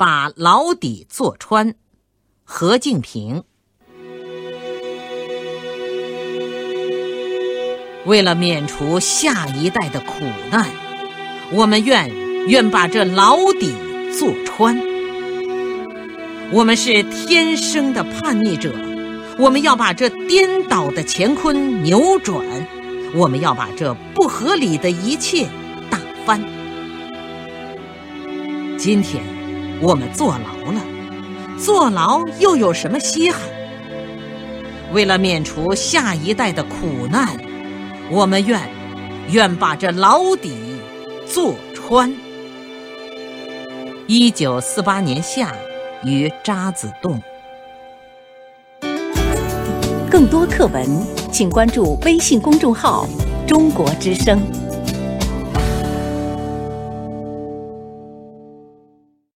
把牢底坐穿。何敬平。为了免除下一代的苦难，我们愿愿把这牢底坐穿。我们是天生的叛逆者，我们要把这颠倒的乾坤扭转，我们要把这不合理的一切打翻。今天我们坐牢了，坐牢又有什么稀罕？为了免除下一代的苦难。我们愿，愿把这牢底坐穿。一九四八年夏，于渣滓洞。更多课文，请关注微信公众号“中国之声”。